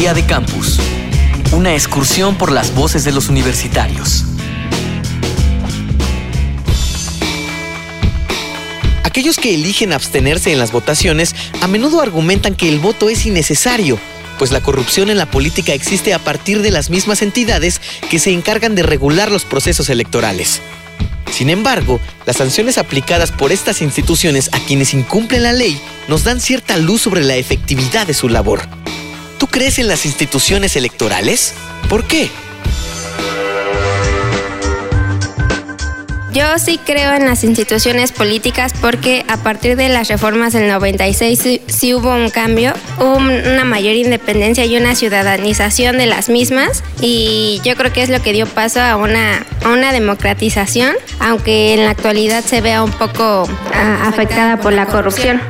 Día de Campus. Una excursión por las voces de los universitarios. Aquellos que eligen abstenerse en las votaciones a menudo argumentan que el voto es innecesario, pues la corrupción en la política existe a partir de las mismas entidades que se encargan de regular los procesos electorales. Sin embargo, las sanciones aplicadas por estas instituciones a quienes incumplen la ley nos dan cierta luz sobre la efectividad de su labor. ¿Tú crees en las instituciones electorales? ¿Por qué? Yo sí creo en las instituciones políticas porque a partir de las reformas del 96 sí, hubo un cambio, una mayor independencia y una ciudadanización de las mismas y yo creo que es lo que dio paso a una, a una democratización, aunque en la actualidad se vea un poco ah, afectada por la corrupción.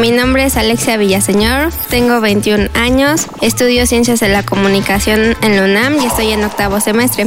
Mi nombre es Alexia Villaseñor, tengo 21 años, estudio Ciencias de la Comunicación en la UNAM y estoy en octavo semestre.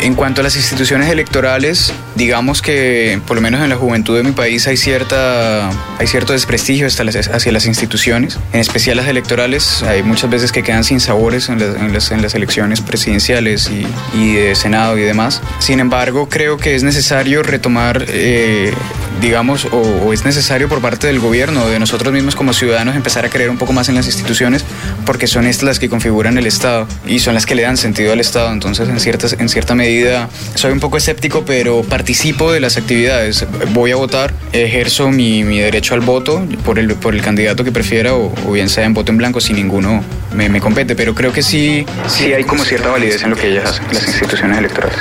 En cuanto a las instituciones electorales, digamos que por lo menos en la juventud de mi país hay, cierta, hay cierto desprestigio hacia las instituciones, en especial las electorales. Hay muchas veces que quedan sin sabores en, las, en las, elecciones presidenciales y, y, de Senado y demás. Sin embargo, creo que es necesario retomar eh, digamos, o, es necesario por parte del gobierno, de nosotros mismos como ciudadanos, empezar a creer un poco más en las instituciones, porque son estas las que configuran el Estado y son las que le dan sentido al Estado. Entonces, en, ciertas, en cierta medida, soy un poco escéptico, pero participo de las actividades. Voy a votar, ejerzo mi, derecho al voto por el, por el candidato que prefiera, o, bien sea en voto en blanco, si ninguno me, me compete. Pero creo que sí, sí hay como cierta validez en lo que ellas hacen, las instituciones electorales.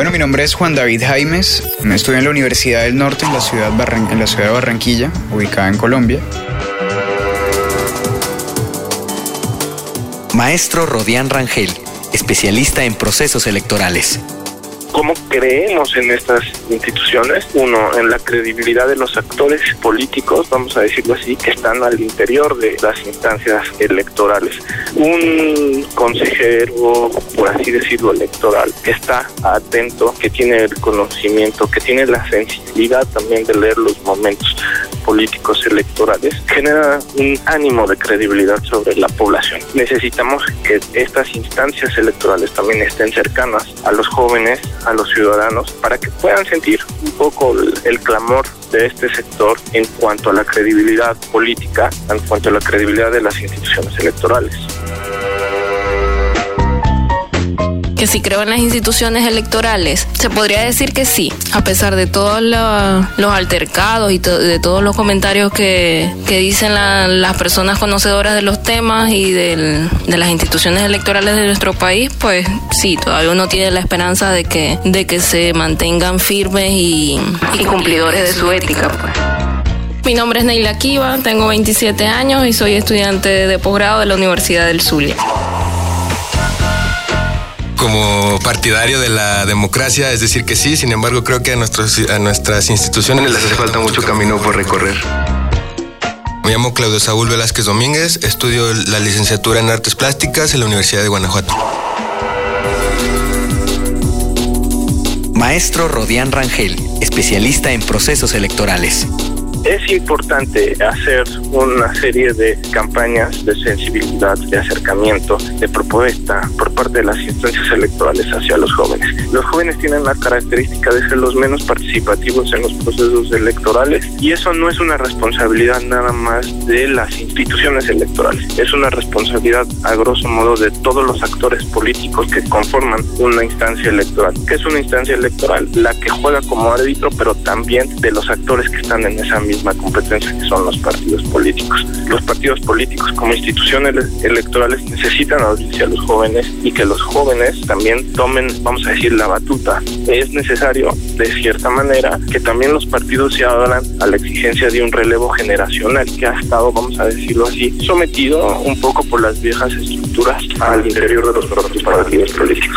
Bueno, mi nombre es Juan David Jaimes, estudio en la Universidad del Norte en la ciudad, en la ciudad de Barranquilla, ubicada en Colombia. Maestro Rodián Rangel, especialista en procesos electorales cómo creemos en estas instituciones. Uno, en la credibilidad de los actores políticos, vamos a decirlo así, que están al interior de las instancias electorales. Un consejero, por así decirlo, electoral, que está atento, que tiene el conocimiento, que tiene la sensibilidad también de leer los momentos políticos electorales, genera un ánimo de credibilidad sobre la población. Necesitamos que estas instancias electorales también estén cercanas a los jóvenes, a los ciudadanos, para que puedan sentir un poco el, clamor de este sector en cuanto a la credibilidad política, en cuanto a la credibilidad de las instituciones electorales. Que si creo en las instituciones electorales, se podría decir que sí, a pesar de todos los altercados y de todos los comentarios que, dicen las personas conocedoras de los temas y de las instituciones electorales de nuestro país, pues sí, todavía uno tiene la esperanza de que, de que se mantengan firmes y, cumplidores de su ética. Pues. Mi nombre es Neila Kiva, tengo 27 años y soy estudiante de posgrado de la Universidad del Zulia como partidario de la democracia, es decir, que sí, sin embargo creo que a, nuestros, a nuestras instituciones les hace falta mucho camino por recorrer. Me llamo Claudio Saúl Velázquez Domínguez, estudio la licenciatura en Artes Plásticas en la Universidad de Guanajuato. Maestro Rodián Rangel, especialista en procesos electorales. Es importante hacer una serie de campañas de sensibilidad, de acercamiento, de propuesta por parte de las instancias electorales hacia los jóvenes. Los jóvenes tienen la característica de ser los menos participativos en los procesos electorales y eso no es una responsabilidad nada más de las instituciones electorales, es una responsabilidad a grosso modo de todos los actores políticos que conforman una instancia electoral. ¿Qué es una instancia electoral? La que juega como árbitro, pero también de los actores que están en esa misma competencia que son los partidos políticos. Los partidos políticos como instituciones electorales necesitan audiencia a los jóvenes y que los jóvenes también tomen, vamos a decir, la batuta. Es necesario, de cierta manera, que también los partidos se abran a la exigencia de un relevo generacional que ha estado, vamos a decirlo así, sometido un poco por las viejas estructuras al interior de los propios partidos políticos.